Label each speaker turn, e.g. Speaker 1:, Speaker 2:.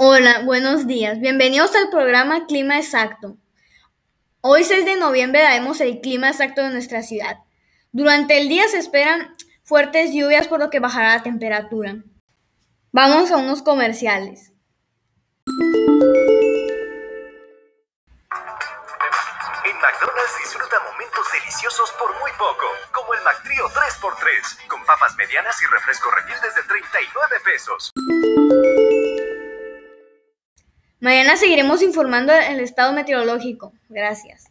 Speaker 1: Hola, buenos días. Bienvenidos al programa Clima Exacto. Hoy 6 de noviembre daremos el clima exacto de nuestra ciudad. Durante el día se esperan fuertes lluvias por lo que bajará la temperatura. Vamos a unos comerciales.
Speaker 2: En McDonald's disfruta momentos deliciosos por muy poco, como el McTrio 3x3, con papas medianas y refresco refil desde 39 pesos.
Speaker 1: Mañana seguiremos informando el estado meteorológico. Gracias.